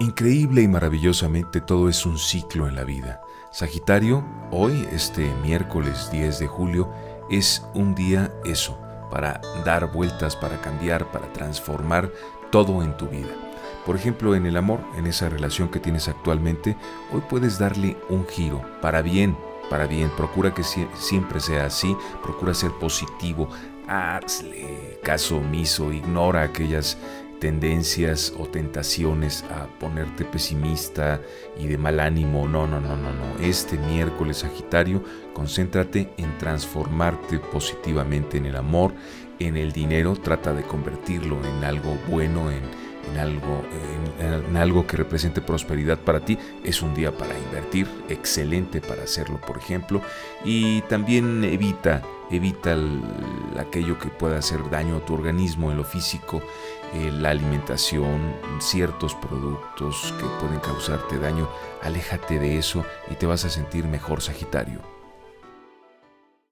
Increíble y maravillosamente todo es un ciclo en la vida. Sagitario, hoy, este miércoles 10 de julio, es un día eso, para dar vueltas, para cambiar, para transformar todo en tu vida. Por ejemplo, en el amor, en esa relación que tienes actualmente, hoy puedes darle un giro, para bien, para bien. Procura que siempre sea así, procura ser positivo, hazle caso omiso, ignora aquellas tendencias o tentaciones a ponerte pesimista y de mal ánimo. No, no, no, no, no. Este miércoles Sagitario, concéntrate en transformarte positivamente en el amor, en el dinero. Trata de convertirlo en algo bueno, en, algo, en, algo que represente prosperidad para ti. Es un día para invertir, excelente para hacerlo, por ejemplo. Y también evita evita aquello que pueda hacer daño a tu organismo en lo físico, eh, la alimentación, ciertos productos que pueden causarte daño, aléjate de eso y te vas a sentir mejor Sagitario.